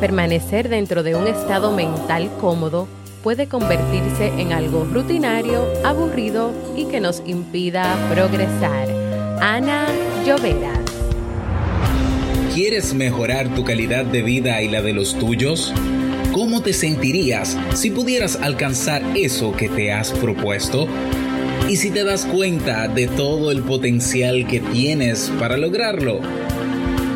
Permanecer dentro de un estado mental cómodo puede convertirse en algo rutinario, aburrido y que nos impida progresar. Ana Lloveras. ¿Quieres mejorar tu calidad de vida y la de los tuyos? ¿Cómo te sentirías si pudieras alcanzar eso que te has propuesto? ¿Y si te das cuenta de todo el potencial que tienes para lograrlo?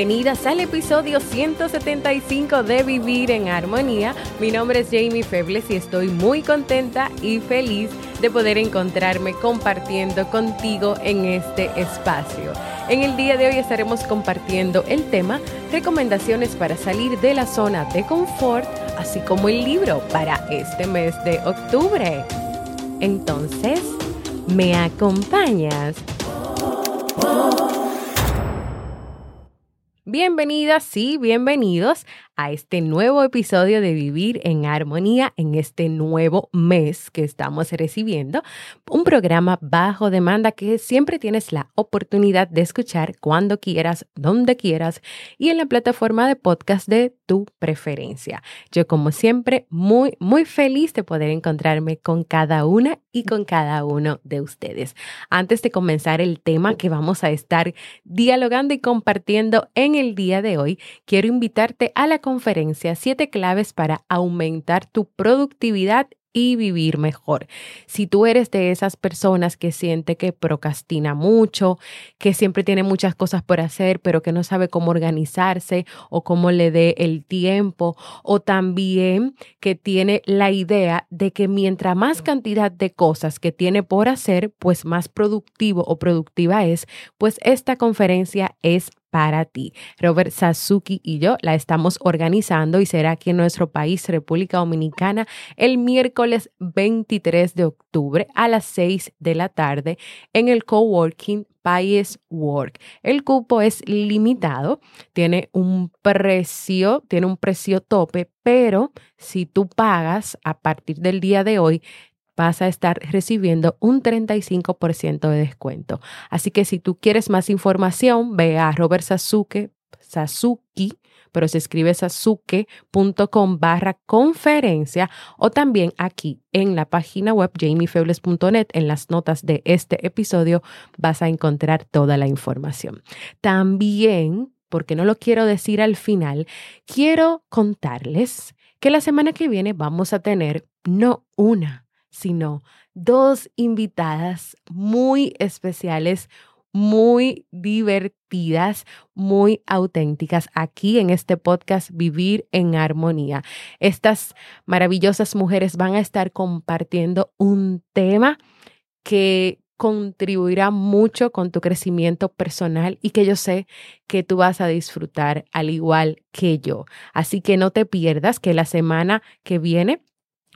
Bienvenidas al episodio 175 de Vivir en Armonía. Mi nombre es Jamie Febles y estoy muy contenta y feliz de poder encontrarme compartiendo contigo en este espacio. En el día de hoy estaremos compartiendo el tema recomendaciones para salir de la zona de confort, así como el libro para este mes de octubre. Entonces, ¿me acompañas? Bienvenidas y bienvenidos a este nuevo episodio de Vivir en Armonía en este nuevo mes que estamos recibiendo. Un programa bajo demanda que siempre tienes la oportunidad de escuchar cuando quieras, donde quieras y en la plataforma de podcast de tu preferencia. Yo como siempre muy, muy feliz de poder encontrarme con cada una y con cada uno de ustedes. Antes de comenzar el tema que vamos a estar dialogando y compartiendo en el día de hoy, quiero invitarte a la conferencia Siete claves para aumentar tu productividad y vivir mejor. Si tú eres de esas personas que siente que procrastina mucho, que siempre tiene muchas cosas por hacer, pero que no sabe cómo organizarse o cómo le dé el tiempo, o también que tiene la idea de que mientras más cantidad de cosas que tiene por hacer, pues más productivo o productiva es, pues esta conferencia es para ti. Robert Sasuki y yo la estamos organizando y será aquí en nuestro país, República Dominicana, el miércoles 23 de octubre a las 6 de la tarde en el coworking País Work. El cupo es limitado, tiene un precio, tiene un precio tope, pero si tú pagas a partir del día de hoy, vas a estar recibiendo un 35% de descuento. Así que si tú quieres más información, ve a Robert Sasuke, Sasuki, pero se escribe sasuke.com barra conferencia o también aquí en la página web jamiefebles.net en las notas de este episodio vas a encontrar toda la información. También, porque no lo quiero decir al final, quiero contarles que la semana que viene vamos a tener no una, sino dos invitadas muy especiales, muy divertidas, muy auténticas aquí en este podcast Vivir en Armonía. Estas maravillosas mujeres van a estar compartiendo un tema que contribuirá mucho con tu crecimiento personal y que yo sé que tú vas a disfrutar al igual que yo. Así que no te pierdas que la semana que viene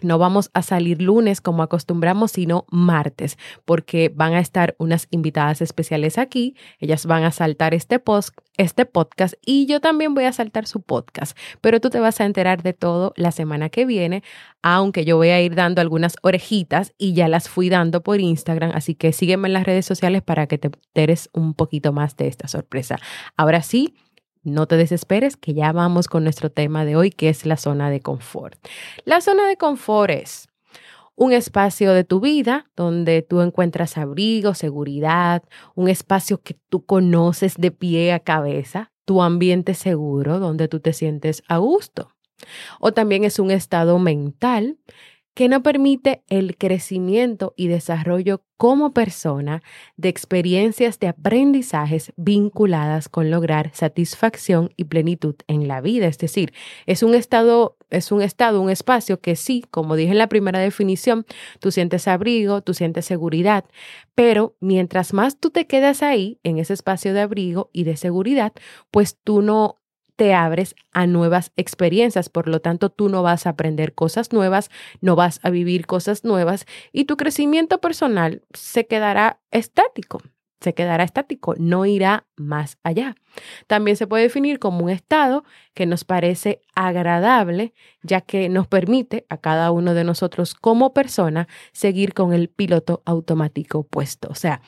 no vamos a salir lunes como acostumbramos, sino martes, porque van a estar unas invitadas especiales aquí. Ellas van a saltar este, post, este podcast y yo también voy a saltar su podcast. Pero tú te vas a enterar de todo la semana que viene, aunque yo voy a ir dando algunas orejitas y ya las fui dando por Instagram. Así que sígueme en las redes sociales para que te enteres un poquito más de esta sorpresa. Ahora sí, no te desesperes, que ya vamos con nuestro tema de hoy, que es la zona de confort. La zona de confort es un espacio de tu vida donde tú encuentras abrigo, seguridad, un espacio que tú conoces de pie a cabeza, tu ambiente seguro, donde tú te sientes a gusto. O también es un estado mental que no permite el crecimiento y desarrollo como persona de experiencias de aprendizajes vinculadas con lograr satisfacción y plenitud en la vida. Es decir, es un estado, es un estado, un espacio que sí, como dije en la primera definición, tú sientes abrigo, tú sientes seguridad, pero mientras más tú te quedas ahí, en ese espacio de abrigo y de seguridad, pues tú no te abres a nuevas experiencias, por lo tanto tú no vas a aprender cosas nuevas, no vas a vivir cosas nuevas y tu crecimiento personal se quedará estático, se quedará estático, no irá más allá. También se puede definir como un estado que nos parece agradable, ya que nos permite a cada uno de nosotros como persona seguir con el piloto automático puesto, o sea,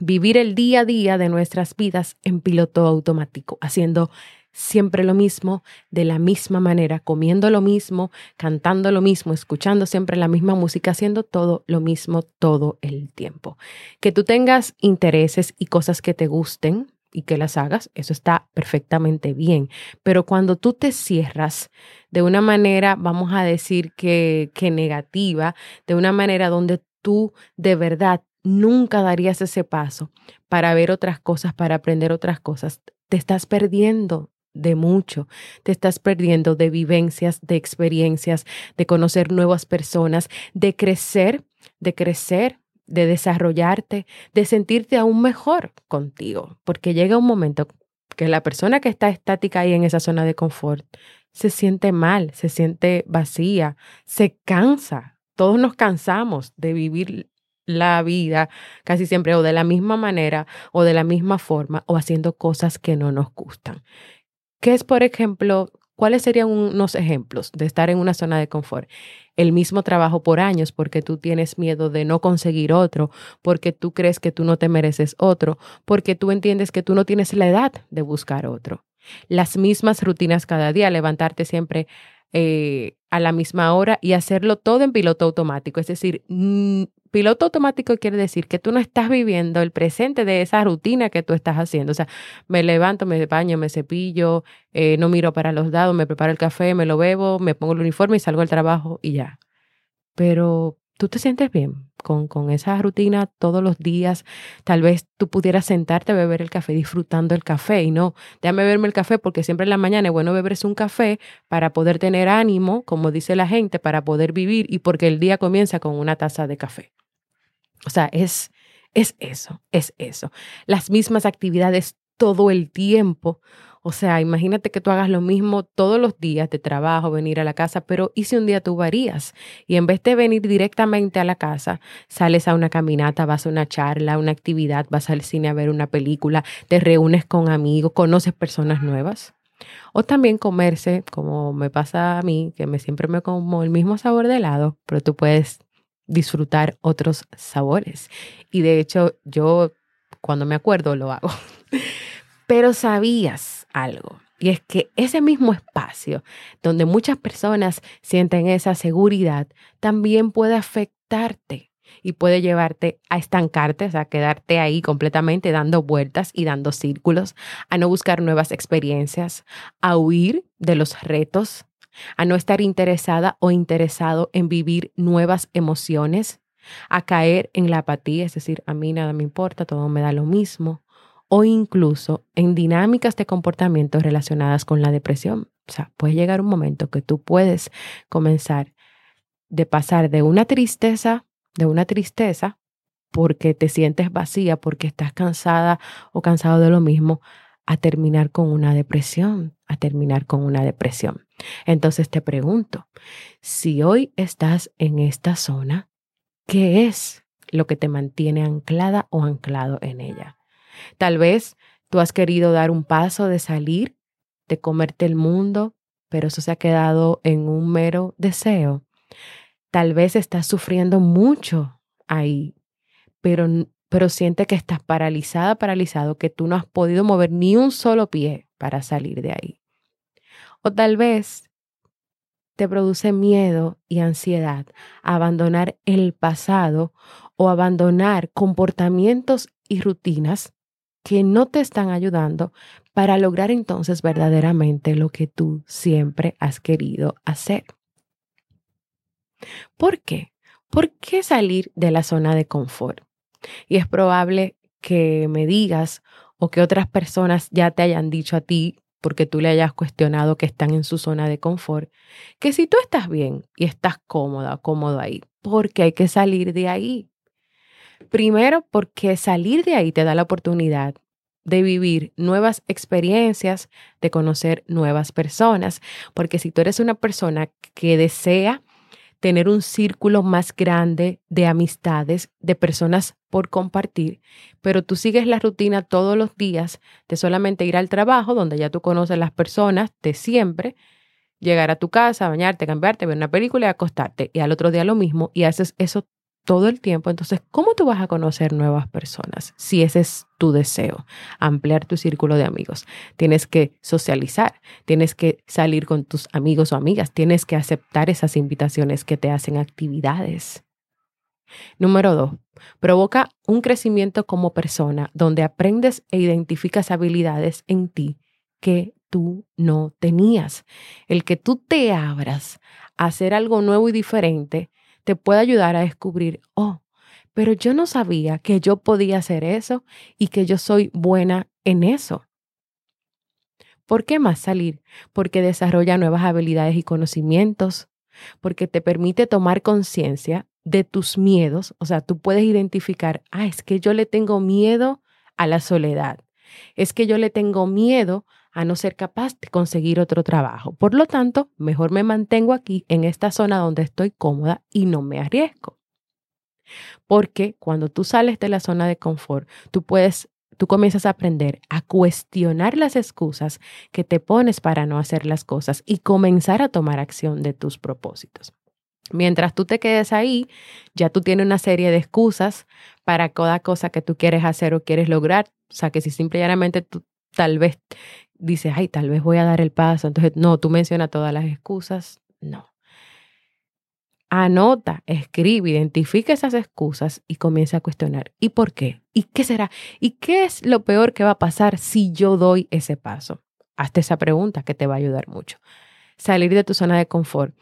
vivir el día a día de nuestras vidas en piloto automático, haciendo siempre lo mismo, de la misma manera, comiendo lo mismo, cantando lo mismo, escuchando siempre la misma música, haciendo todo lo mismo todo el tiempo. Que tú tengas intereses y cosas que te gusten y que las hagas, eso está perfectamente bien. Pero cuando tú te cierras de una manera, vamos a decir que, que negativa, de una manera donde tú de verdad nunca darías ese paso para ver otras cosas, para aprender otras cosas, te estás perdiendo de mucho. Te estás perdiendo de vivencias, de experiencias, de conocer nuevas personas, de crecer, de crecer, de desarrollarte, de sentirte aún mejor contigo, porque llega un momento que la persona que está estática ahí en esa zona de confort se siente mal, se siente vacía, se cansa. Todos nos cansamos de vivir la vida casi siempre o de la misma manera o de la misma forma o haciendo cosas que no nos gustan. ¿Qué es, por ejemplo, cuáles serían unos ejemplos de estar en una zona de confort? El mismo trabajo por años porque tú tienes miedo de no conseguir otro, porque tú crees que tú no te mereces otro, porque tú entiendes que tú no tienes la edad de buscar otro. Las mismas rutinas cada día, levantarte siempre eh, a la misma hora y hacerlo todo en piloto automático. Es decir, piloto automático quiere decir que tú no estás viviendo el presente de esa rutina que tú estás haciendo. O sea, me levanto, me baño, me cepillo, eh, no miro para los dados, me preparo el café, me lo bebo, me pongo el uniforme y salgo al trabajo y ya. Pero tú te sientes bien con, con esa rutina todos los días. Tal vez tú pudieras sentarte a beber el café disfrutando el café y no, déjame beberme el café porque siempre en la mañana es bueno beberse un café para poder tener ánimo, como dice la gente, para poder vivir y porque el día comienza con una taza de café. O sea, es, es eso, es eso. Las mismas actividades todo el tiempo. O sea, imagínate que tú hagas lo mismo todos los días de trabajo, venir a la casa, pero ¿y si un día tú varías? Y en vez de venir directamente a la casa, sales a una caminata, vas a una charla, una actividad, vas al cine a ver una película, te reúnes con amigos, conoces personas nuevas. O también comerse, como me pasa a mí, que me siempre me como el mismo sabor de helado, pero tú puedes disfrutar otros sabores. Y de hecho, yo cuando me acuerdo lo hago. Pero sabías algo. Y es que ese mismo espacio donde muchas personas sienten esa seguridad también puede afectarte y puede llevarte a estancarte, o sea, quedarte ahí completamente dando vueltas y dando círculos, a no buscar nuevas experiencias, a huir de los retos, a no estar interesada o interesado en vivir nuevas emociones, a caer en la apatía, es decir, a mí nada me importa, todo me da lo mismo, o incluso en dinámicas de comportamiento relacionadas con la depresión. O sea, puede llegar un momento que tú puedes comenzar de pasar de una tristeza, de una tristeza, porque te sientes vacía, porque estás cansada o cansado de lo mismo, a terminar con una depresión, a terminar con una depresión. Entonces te pregunto, si hoy estás en esta zona, ¿qué es lo que te mantiene anclada o anclado en ella? Tal vez tú has querido dar un paso de salir, de comerte el mundo, pero eso se ha quedado en un mero deseo. Tal vez estás sufriendo mucho ahí, pero pero siente que estás paralizada, paralizado, que tú no has podido mover ni un solo pie para salir de ahí. O tal vez te produce miedo y ansiedad abandonar el pasado o abandonar comportamientos y rutinas que no te están ayudando para lograr entonces verdaderamente lo que tú siempre has querido hacer. ¿Por qué? ¿Por qué salir de la zona de confort? Y es probable que me digas o que otras personas ya te hayan dicho a ti, porque tú le hayas cuestionado que están en su zona de confort, que si tú estás bien y estás cómoda, cómodo ahí, porque hay que salir de ahí. Primero, porque salir de ahí te da la oportunidad de vivir nuevas experiencias, de conocer nuevas personas, porque si tú eres una persona que desea tener un círculo más grande de amistades, de personas por compartir, pero tú sigues la rutina todos los días de solamente ir al trabajo, donde ya tú conoces las personas de siempre, llegar a tu casa, bañarte, cambiarte, ver una película y acostarte, y al otro día lo mismo, y haces eso todo el tiempo, entonces, ¿cómo tú vas a conocer nuevas personas si ese es tu deseo? Ampliar tu círculo de amigos. Tienes que socializar, tienes que salir con tus amigos o amigas, tienes que aceptar esas invitaciones que te hacen actividades. Número dos, provoca un crecimiento como persona donde aprendes e identificas habilidades en ti que tú no tenías. El que tú te abras a hacer algo nuevo y diferente te puede ayudar a descubrir, oh, pero yo no sabía que yo podía hacer eso y que yo soy buena en eso. ¿Por qué más salir? Porque desarrolla nuevas habilidades y conocimientos, porque te permite tomar conciencia de tus miedos, o sea, tú puedes identificar, ah, es que yo le tengo miedo a la soledad, es que yo le tengo miedo a no ser capaz de conseguir otro trabajo. Por lo tanto, mejor me mantengo aquí en esta zona donde estoy cómoda y no me arriesgo. Porque cuando tú sales de la zona de confort, tú puedes tú comienzas a aprender a cuestionar las excusas que te pones para no hacer las cosas y comenzar a tomar acción de tus propósitos. Mientras tú te quedes ahí, ya tú tienes una serie de excusas para cada cosa que tú quieres hacer o quieres lograr. O sea, que si simplemente tú tal vez dices, ay, tal vez voy a dar el paso. Entonces, no, tú mencionas todas las excusas. No. Anota, escribe, identifica esas excusas y comienza a cuestionar. ¿Y por qué? ¿Y qué será? ¿Y qué es lo peor que va a pasar si yo doy ese paso? Hazte esa pregunta que te va a ayudar mucho. Salir de tu zona de confort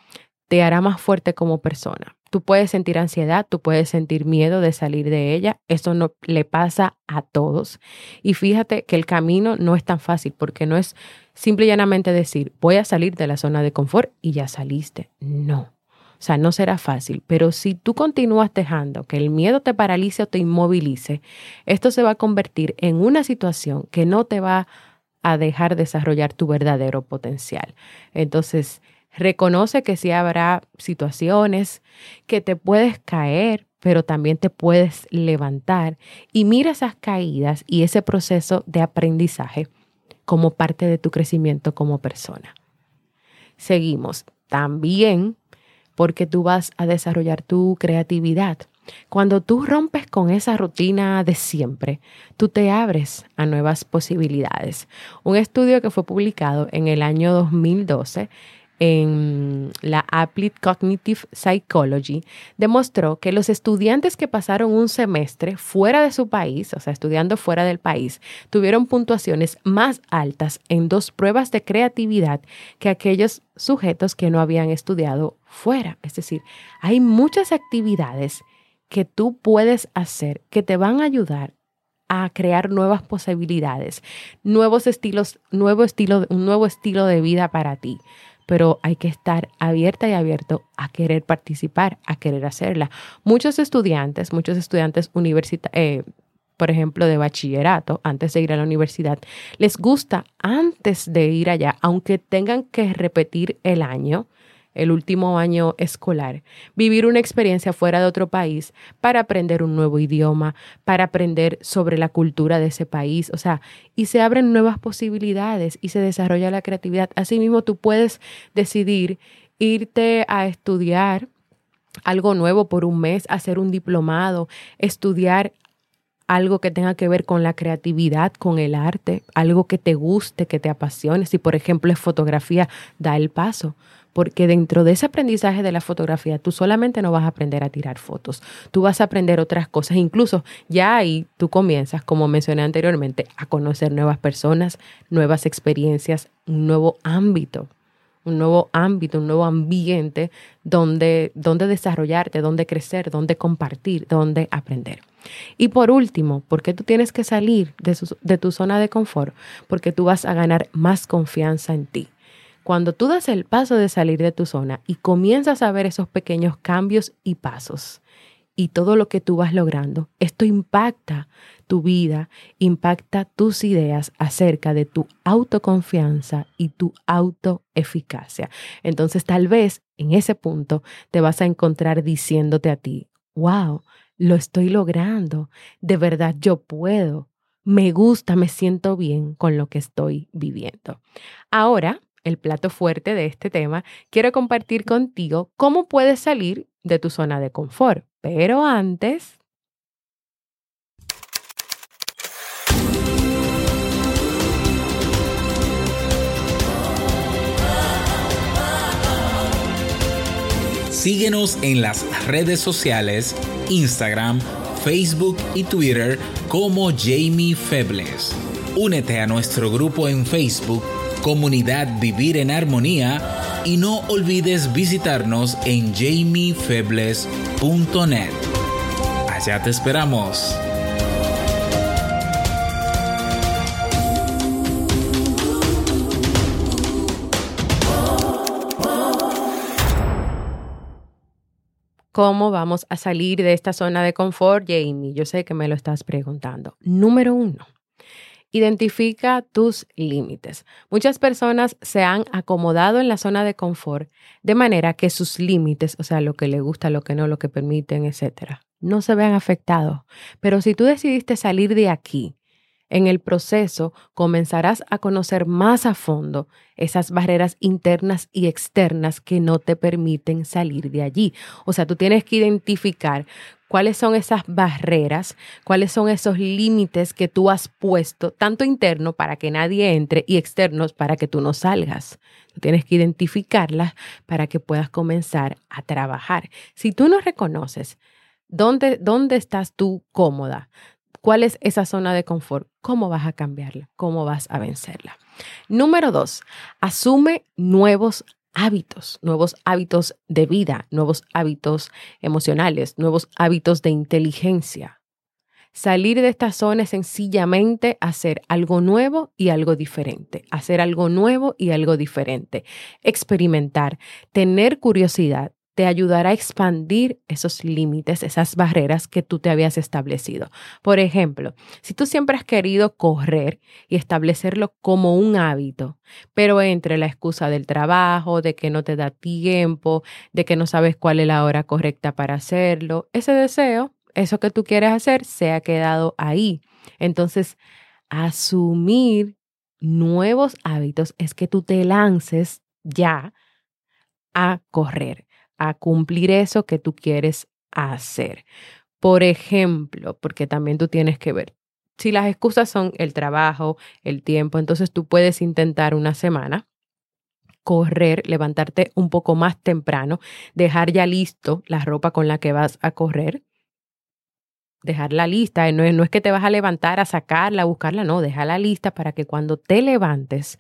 te hará más fuerte como persona. Tú puedes sentir ansiedad, tú puedes sentir miedo de salir de ella. Eso no le pasa a todos. Y fíjate que el camino no es tan fácil porque no es simple y llanamente decir, voy a salir de la zona de confort y ya saliste. No. O sea, no será fácil, pero si tú continúas dejando que el miedo te paralice o te inmovilice, esto se va a convertir en una situación que no te va a dejar desarrollar tu verdadero potencial. Entonces, Reconoce que sí habrá situaciones que te puedes caer, pero también te puedes levantar y mira esas caídas y ese proceso de aprendizaje como parte de tu crecimiento como persona. Seguimos también porque tú vas a desarrollar tu creatividad. Cuando tú rompes con esa rutina de siempre, tú te abres a nuevas posibilidades. Un estudio que fue publicado en el año 2012 en la Applied Cognitive Psychology demostró que los estudiantes que pasaron un semestre fuera de su país, o sea, estudiando fuera del país, tuvieron puntuaciones más altas en dos pruebas de creatividad que aquellos sujetos que no habían estudiado fuera. Es decir, hay muchas actividades que tú puedes hacer que te van a ayudar a crear nuevas posibilidades, nuevos estilos, nuevo estilo, un nuevo estilo de vida para ti pero hay que estar abierta y abierto a querer participar, a querer hacerla. Muchos estudiantes, muchos estudiantes universitarios, eh, por ejemplo, de bachillerato, antes de ir a la universidad, les gusta antes de ir allá, aunque tengan que repetir el año, el último año escolar, vivir una experiencia fuera de otro país para aprender un nuevo idioma, para aprender sobre la cultura de ese país, o sea, y se abren nuevas posibilidades y se desarrolla la creatividad. Asimismo, tú puedes decidir irte a estudiar algo nuevo por un mes, hacer un diplomado, estudiar algo que tenga que ver con la creatividad, con el arte, algo que te guste, que te apasione. Si por ejemplo es fotografía, da el paso porque dentro de ese aprendizaje de la fotografía tú solamente no vas a aprender a tirar fotos, tú vas a aprender otras cosas, incluso ya ahí tú comienzas, como mencioné anteriormente, a conocer nuevas personas, nuevas experiencias, un nuevo ámbito un nuevo ámbito, un nuevo ambiente donde, donde desarrollarte, donde crecer, donde compartir, donde aprender. Y por último, ¿por qué tú tienes que salir de, de tu zona de confort? Porque tú vas a ganar más confianza en ti. Cuando tú das el paso de salir de tu zona y comienzas a ver esos pequeños cambios y pasos y todo lo que tú vas logrando, esto impacta tu vida, impacta tus ideas acerca de tu autoconfianza y tu autoeficacia. Entonces tal vez en ese punto te vas a encontrar diciéndote a ti, wow, lo estoy logrando, de verdad yo puedo, me gusta, me siento bien con lo que estoy viviendo. Ahora, el plato fuerte de este tema, quiero compartir contigo cómo puedes salir de tu zona de confort. Pero antes... Síguenos en las redes sociales, Instagram, Facebook y Twitter como Jamie Febles. Únete a nuestro grupo en Facebook comunidad Vivir en Armonía y no olvides visitarnos en jamiefebles.net. Allá te esperamos. ¿Cómo vamos a salir de esta zona de confort, Jamie? Yo sé que me lo estás preguntando. Número uno, Identifica tus límites. Muchas personas se han acomodado en la zona de confort de manera que sus límites, o sea, lo que le gusta, lo que no, lo que permiten, etcétera, no se vean afectados. Pero si tú decidiste salir de aquí, en el proceso comenzarás a conocer más a fondo esas barreras internas y externas que no te permiten salir de allí. O sea, tú tienes que identificar cuáles son esas barreras, cuáles son esos límites que tú has puesto, tanto interno para que nadie entre y externos para que tú no salgas. Tienes que identificarlas para que puedas comenzar a trabajar. Si tú no reconoces dónde, dónde estás tú cómoda, cuál es esa zona de confort, cómo vas a cambiarla, cómo vas a vencerla. Número dos, asume nuevos hábitos, nuevos hábitos de vida, nuevos hábitos emocionales, nuevos hábitos de inteligencia. Salir de esta zona es sencillamente hacer algo nuevo y algo diferente, hacer algo nuevo y algo diferente, experimentar, tener curiosidad, te ayudará a expandir esos límites, esas barreras que tú te habías establecido. Por ejemplo, si tú siempre has querido correr y establecerlo como un hábito, pero entre la excusa del trabajo, de que no te da tiempo, de que no sabes cuál es la hora correcta para hacerlo, ese deseo, eso que tú quieres hacer, se ha quedado ahí. Entonces, asumir nuevos hábitos es que tú te lances ya a correr a cumplir eso que tú quieres hacer. Por ejemplo, porque también tú tienes que ver, si las excusas son el trabajo, el tiempo, entonces tú puedes intentar una semana correr, levantarte un poco más temprano, dejar ya listo la ropa con la que vas a correr, dejarla lista, no es, no es que te vas a levantar a sacarla, a buscarla, no, déjala lista para que cuando te levantes,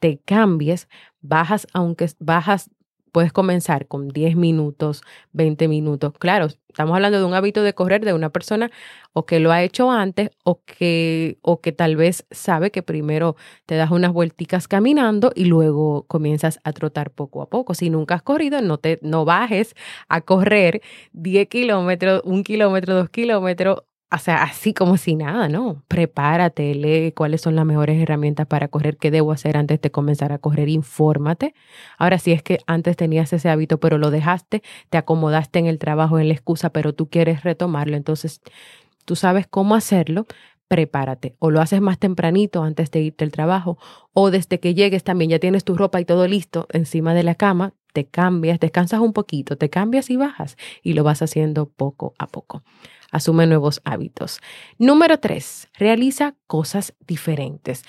te cambies, bajas, aunque bajas puedes comenzar con 10 minutos, 20 minutos. Claro, estamos hablando de un hábito de correr de una persona o que lo ha hecho antes o que, o que tal vez sabe que primero te das unas vuelticas caminando y luego comienzas a trotar poco a poco. Si nunca has corrido, no, te, no bajes a correr 10 kilómetros, un kilómetro, dos kilómetros o sea, así como si nada, ¿no? Prepárate, lee cuáles son las mejores herramientas para correr, qué debo hacer antes de comenzar a correr, infórmate. Ahora, si es que antes tenías ese hábito, pero lo dejaste, te acomodaste en el trabajo, en la excusa, pero tú quieres retomarlo, entonces tú sabes cómo hacerlo, prepárate. O lo haces más tempranito antes de irte al trabajo, o desde que llegues también ya tienes tu ropa y todo listo encima de la cama, te cambias, descansas un poquito, te cambias y bajas y lo vas haciendo poco a poco. Asume nuevos hábitos. Número tres, realiza cosas diferentes.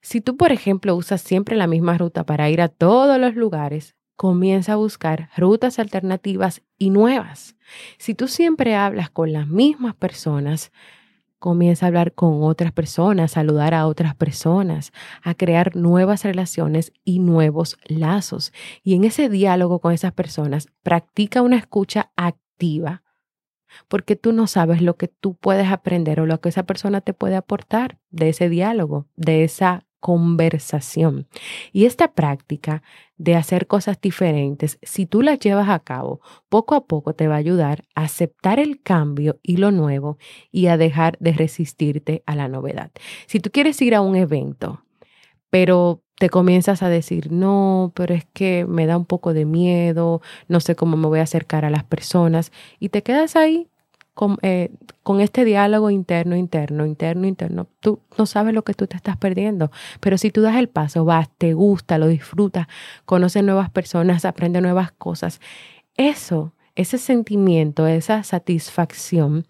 Si tú, por ejemplo, usas siempre la misma ruta para ir a todos los lugares, comienza a buscar rutas alternativas y nuevas. Si tú siempre hablas con las mismas personas, comienza a hablar con otras personas, saludar a otras personas, a crear nuevas relaciones y nuevos lazos. Y en ese diálogo con esas personas, practica una escucha activa, porque tú no sabes lo que tú puedes aprender o lo que esa persona te puede aportar de ese diálogo, de esa conversación. Y esta práctica de hacer cosas diferentes, si tú las llevas a cabo, poco a poco te va a ayudar a aceptar el cambio y lo nuevo y a dejar de resistirte a la novedad. Si tú quieres ir a un evento, pero te comienzas a decir, no, pero es que me da un poco de miedo, no sé cómo me voy a acercar a las personas, y te quedas ahí con, eh, con, este diálogo interno, interno, interno, interno, tú no sabes lo que tú te estás perdiendo. Pero si tú das el paso, vas, te gusta, lo disfrutas, conoces nuevas personas, aprendes nuevas cosas, eso, ese sentimiento, esa satisfacción,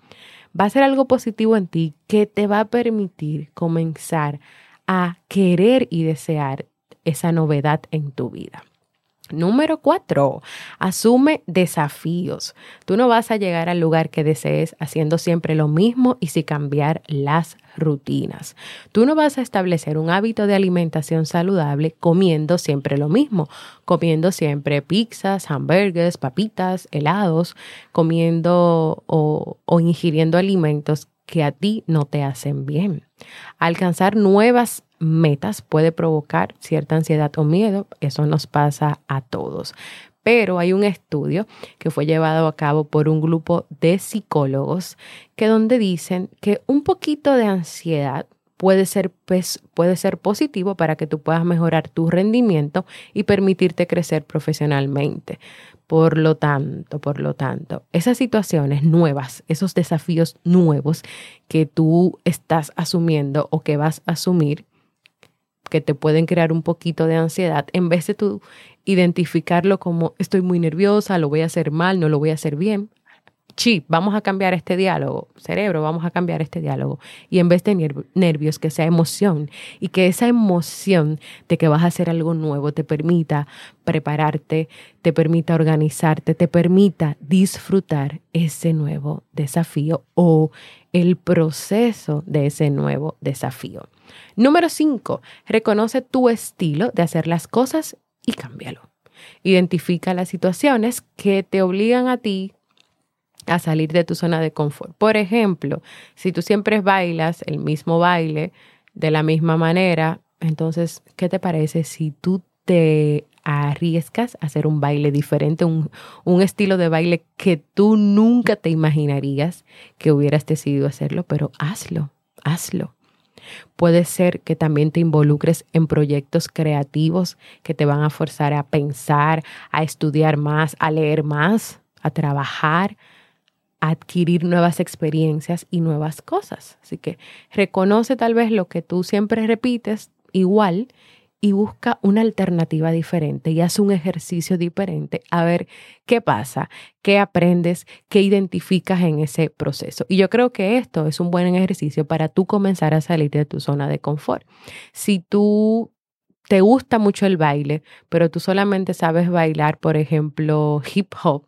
va a ser algo positivo en ti que te va a permitir comenzar a querer y desear esa novedad en tu vida. Número cuatro, asume desafíos. Tú no vas a llegar al lugar que desees haciendo siempre lo mismo y sin cambiar las rutinas. Tú no vas a establecer un hábito de alimentación saludable comiendo siempre lo mismo, comiendo siempre pizzas, hamburgues, papitas, helados, comiendo o, o ingiriendo alimentos que a ti no te hacen bien. Alcanzar nuevas metas puede provocar cierta ansiedad o miedo, eso nos pasa a todos. Pero hay un estudio que fue llevado a cabo por un grupo de psicólogos que donde dicen que un poquito de ansiedad puede ser, pues, puede ser positivo para que tú puedas mejorar tu rendimiento y permitirte crecer profesionalmente. Por lo tanto, por lo tanto, esas situaciones nuevas, esos desafíos nuevos que tú estás asumiendo o que vas a asumir, que te pueden crear un poquito de ansiedad, en vez de tú identificarlo como estoy muy nerviosa, lo voy a hacer mal, no lo voy a hacer bien. Chip, vamos a cambiar este diálogo, cerebro, vamos a cambiar este diálogo. Y en vez de nervios, que sea emoción y que esa emoción de que vas a hacer algo nuevo te permita prepararte, te permita organizarte, te permita disfrutar ese nuevo desafío o el proceso de ese nuevo desafío. Número 5. Reconoce tu estilo de hacer las cosas y cámbialo. Identifica las situaciones que te obligan a ti a salir de tu zona de confort. Por ejemplo, si tú siempre bailas el mismo baile de la misma manera, entonces, ¿qué te parece si tú te arriesgas a hacer un baile diferente, un, un, estilo de baile que tú nunca te imaginarías que hubieras decidido hacerlo, pero hazlo, hazlo. Puede ser que también te involucres en proyectos creativos que te van a forzar a pensar, a estudiar más, a leer más, a trabajar, adquirir nuevas experiencias y nuevas cosas. Así que reconoce tal vez lo que tú siempre repites igual y busca una alternativa diferente y haz un ejercicio diferente a ver qué pasa, qué aprendes, qué identificas en ese proceso. Y yo creo que esto es un buen ejercicio para tú comenzar a salir de tu zona de confort. Si tú te gusta mucho el baile, pero tú solamente sabes bailar, por ejemplo, hip hop,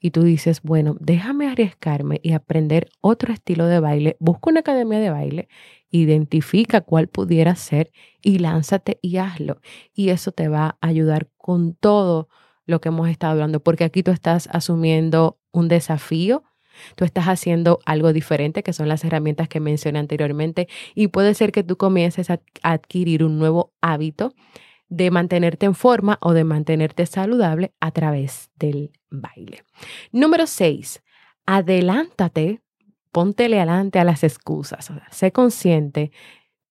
y tú dices, bueno, déjame arriesgarme y aprender otro estilo de baile, busca una academia de baile identifica cuál pudiera ser y lánzate y hazlo. Y eso te va a ayudar con todo lo que hemos estado hablando, porque aquí tú estás asumiendo un desafío, tú estás haciendo algo diferente, que son las herramientas que mencioné anteriormente, y puede ser que tú comiences a adquirir un nuevo hábito de mantenerte en forma o de mantenerte saludable a través del baile. Número 6. Adelántate póntele adelante a las excusas. sé consciente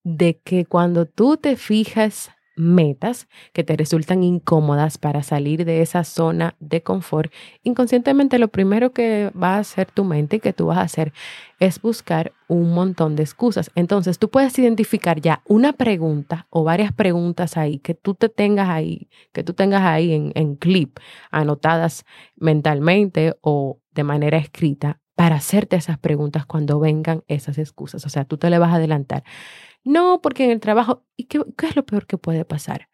de que cuando tú te fijas metas que te resultan incómodas para salir de esa zona de confort, inconscientemente lo primero que va a hacer tu mente y que tú vas a hacer es buscar un montón de excusas. Entonces tú puedes identificar ya una pregunta o varias preguntas ahí que tú te tengas ahí, que tú tengas ahí en, en clip, anotadas mentalmente o de manera escrita para hacerte esas preguntas cuando vengan esas excusas. O sea, tú te le vas a adelantar. No, porque en el trabajo, ¿y qué, qué es lo peor que puede pasar?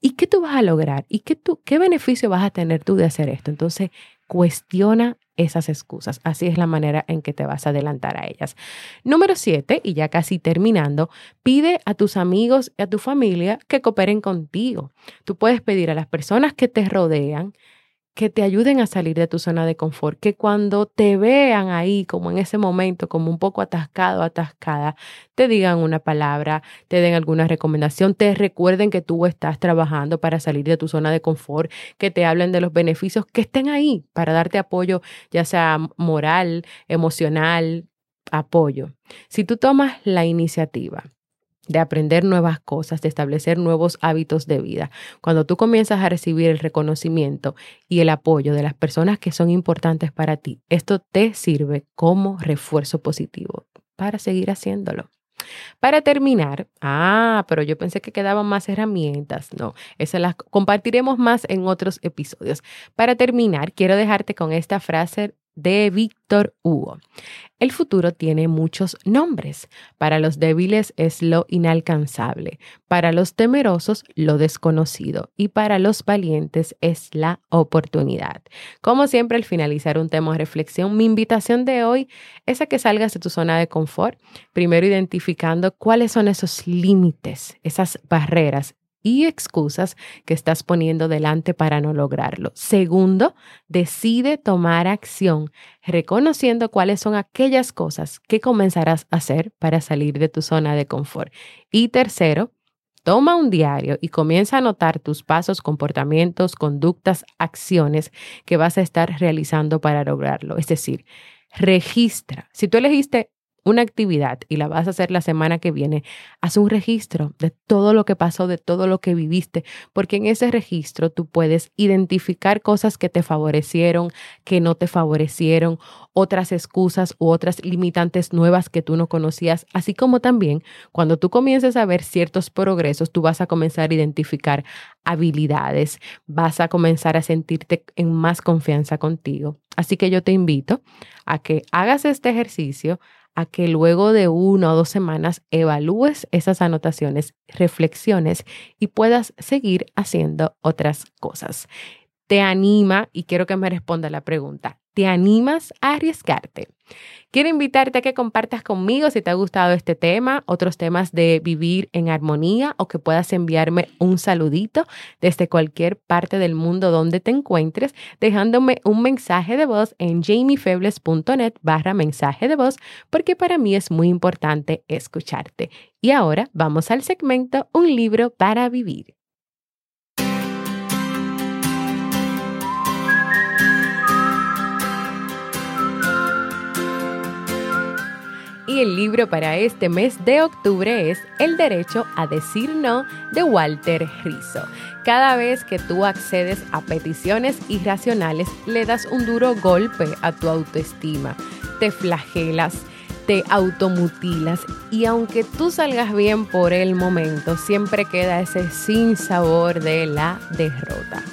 ¿Y qué tú vas a lograr? ¿Y qué, tú, qué beneficio vas a tener tú de hacer esto? Entonces, cuestiona esas excusas. Así es la manera en que te vas a adelantar a ellas. Número siete, y ya casi terminando, pide a tus amigos y a tu familia que cooperen contigo. Tú puedes pedir a las personas que te rodean que te ayuden a salir de tu zona de confort, que cuando te vean ahí, como en ese momento, como un poco atascado, atascada, te digan una palabra, te den alguna recomendación, te recuerden que tú estás trabajando para salir de tu zona de confort, que te hablen de los beneficios, que estén ahí para darte apoyo, ya sea moral, emocional, apoyo. Si tú tomas la iniciativa, de aprender nuevas cosas, de establecer nuevos hábitos de vida. Cuando tú comienzas a recibir el reconocimiento y el apoyo de las personas que son importantes para ti, esto te sirve como refuerzo positivo para seguir haciéndolo. Para terminar, ah, pero yo pensé que quedaban más herramientas. No, esas las compartiremos más en otros episodios. Para terminar, quiero dejarte con esta frase de Víctor Hugo. El futuro tiene muchos nombres. Para los débiles es lo inalcanzable, para los temerosos lo desconocido y para los valientes es la oportunidad. Como siempre, al finalizar un tema de reflexión, mi invitación de hoy es a que salgas de tu zona de confort, primero identificando cuáles son esos límites, esas barreras y excusas que estás poniendo delante para no lograrlo. Segundo, decide tomar acción, reconociendo cuáles son aquellas cosas que comenzarás a hacer para salir de tu zona de confort. Y tercero, toma un diario y comienza a anotar tus pasos, comportamientos, conductas, acciones que vas a estar realizando para lograrlo. Es decir, registra. Si tú elegiste una actividad y la vas a hacer la semana que viene, haz un registro de todo lo que pasó, de todo lo que viviste, porque en ese registro tú puedes identificar cosas que te favorecieron, que no te favorecieron, otras excusas u otras limitantes nuevas que tú no conocías, así como también cuando tú comiences a ver ciertos progresos, tú vas a comenzar a identificar habilidades, vas a comenzar a sentirte en más confianza contigo. Así que yo te invito a que hagas este ejercicio, a que luego de una o dos semanas evalúes esas anotaciones, reflexiones y puedas seguir haciendo otras cosas. Te anima, y quiero que me responda la pregunta, ¿te animas a arriesgarte? Quiero invitarte a que compartas conmigo si te ha gustado este tema, otros temas de vivir en armonía o que puedas enviarme un saludito desde cualquier parte del mundo donde te encuentres, dejándome un mensaje de voz en jamiefebles.net barra mensaje de voz, porque para mí es muy importante escucharte. Y ahora vamos al segmento Un libro para vivir. Y el libro para este mes de octubre es El derecho a decir no de Walter Rizzo. Cada vez que tú accedes a peticiones irracionales, le das un duro golpe a tu autoestima, te flagelas, te automutilas y aunque tú salgas bien por el momento, siempre queda ese sin sabor de la derrota.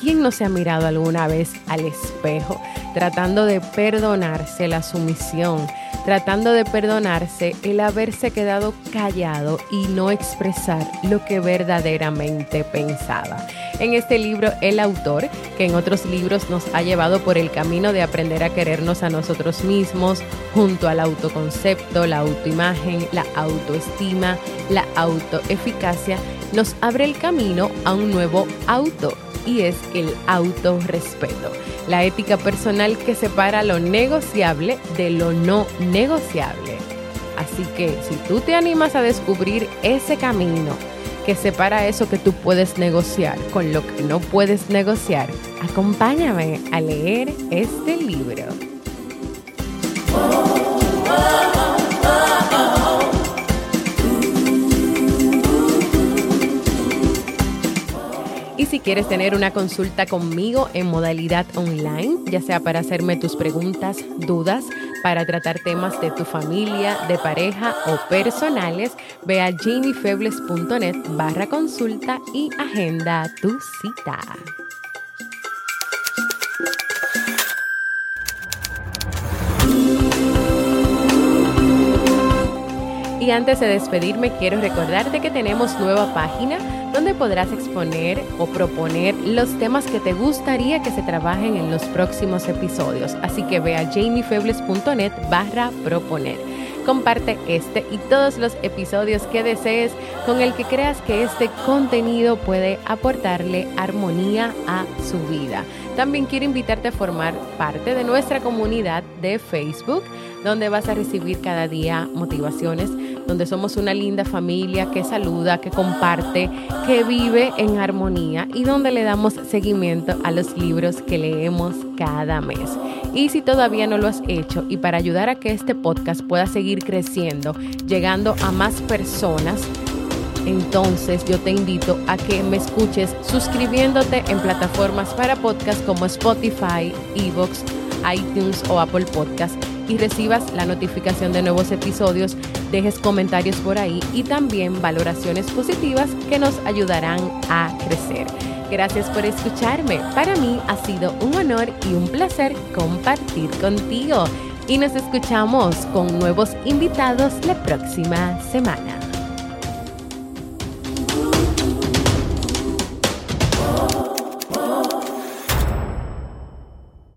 ¿Quién no se ha mirado alguna vez al espejo tratando de perdonarse la sumisión? Tratando de perdonarse el haberse quedado callado y no expresar lo que verdaderamente pensaba. En este libro, el autor, que en otros libros nos ha llevado por el camino de aprender a querernos a nosotros mismos, junto al autoconcepto, la autoimagen, la autoestima, la autoeficacia, nos abre el camino a un nuevo auto y es el autorrespeto, la ética personal que separa lo negociable de lo no negociable. Así que si tú te animas a descubrir ese camino que separa eso que tú puedes negociar con lo que no puedes negociar, acompáñame a leer este libro. Quieres tener una consulta conmigo en modalidad online, ya sea para hacerme tus preguntas, dudas, para tratar temas de tu familia, de pareja o personales, ve a jamiefebles.net barra consulta y agenda tu cita. Y antes de despedirme, quiero recordarte que tenemos nueva página donde podrás exponer o proponer los temas que te gustaría que se trabajen en los próximos episodios. Así que ve a jamiefebles.net barra proponer. Comparte este y todos los episodios que desees con el que creas que este contenido puede aportarle armonía a su vida. También quiero invitarte a formar parte de nuestra comunidad de Facebook, donde vas a recibir cada día motivaciones, donde somos una linda familia que saluda, que comparte, que vive en armonía y donde le damos seguimiento a los libros que leemos cada mes. Y si todavía no lo has hecho y para ayudar a que este podcast pueda seguir creciendo, llegando a más personas, entonces yo te invito a que me escuches suscribiéndote en plataformas para podcast como Spotify, Evox, iTunes o Apple Podcast y recibas la notificación de nuevos episodios, dejes comentarios por ahí y también valoraciones positivas que nos ayudarán a crecer. Gracias por escucharme. Para mí ha sido un honor y un placer compartir contigo. Y nos escuchamos con nuevos invitados la próxima semana.